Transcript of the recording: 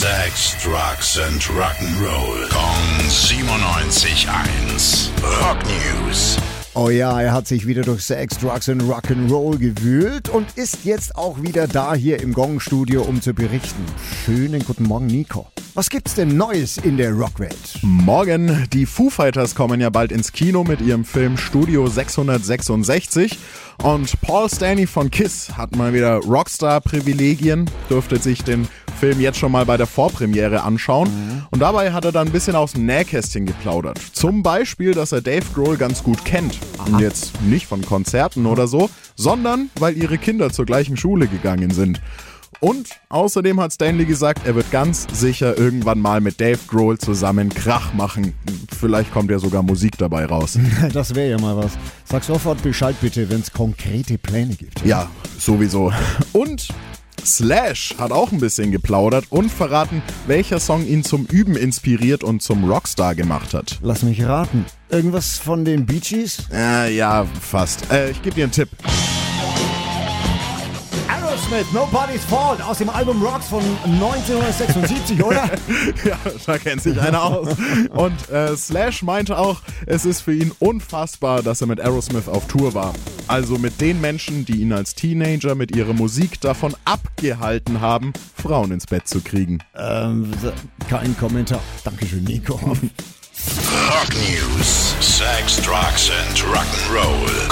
Sex, Drugs and Rock'n'Roll. Kong 97.1. Rock News. Oh ja, er hat sich wieder durch Sex, Drugs und Rock'n'Roll gewühlt und ist jetzt auch wieder da hier im Gong-Studio, um zu berichten. Schönen guten Morgen, Nico. Was gibt's denn Neues in der Rockwelt? Morgen, die Foo Fighters kommen ja bald ins Kino mit ihrem Film Studio 666 und Paul Stanley von Kiss hat mal wieder Rockstar-Privilegien, dürfte sich den Film jetzt schon mal bei der Vorpremiere anschauen. Mhm. Und dabei hat er dann ein bisschen aus dem Nähkästchen geplaudert. Zum Beispiel, dass er Dave Grohl ganz gut kennt. Aha. Und jetzt nicht von Konzerten oder so, sondern weil ihre Kinder zur gleichen Schule gegangen sind. Und außerdem hat Stanley gesagt, er wird ganz sicher irgendwann mal mit Dave Grohl zusammen Krach machen. Vielleicht kommt ja sogar Musik dabei raus. Das wäre ja mal was. Sag sofort Bescheid bitte, wenn es konkrete Pläne gibt. Ja, sowieso. Und Slash hat auch ein bisschen geplaudert und verraten, welcher Song ihn zum Üben inspiriert und zum Rockstar gemacht hat. Lass mich raten. Irgendwas von den Bee Gees? Äh, ja, fast. Äh, ich gebe dir einen Tipp. Aerosmith, Nobody's Fault aus dem Album Rocks von 1976, oder? ja, da kennt sich einer aus. Und äh, Slash meinte auch, es ist für ihn unfassbar, dass er mit Aerosmith auf Tour war. Also mit den Menschen, die ihn als Teenager mit ihrer Musik davon abgehalten haben, Frauen ins Bett zu kriegen. Ähm, kein Kommentar. Dankeschön, Nico. Rock News: Sex, Drugs and Rock'n'Roll.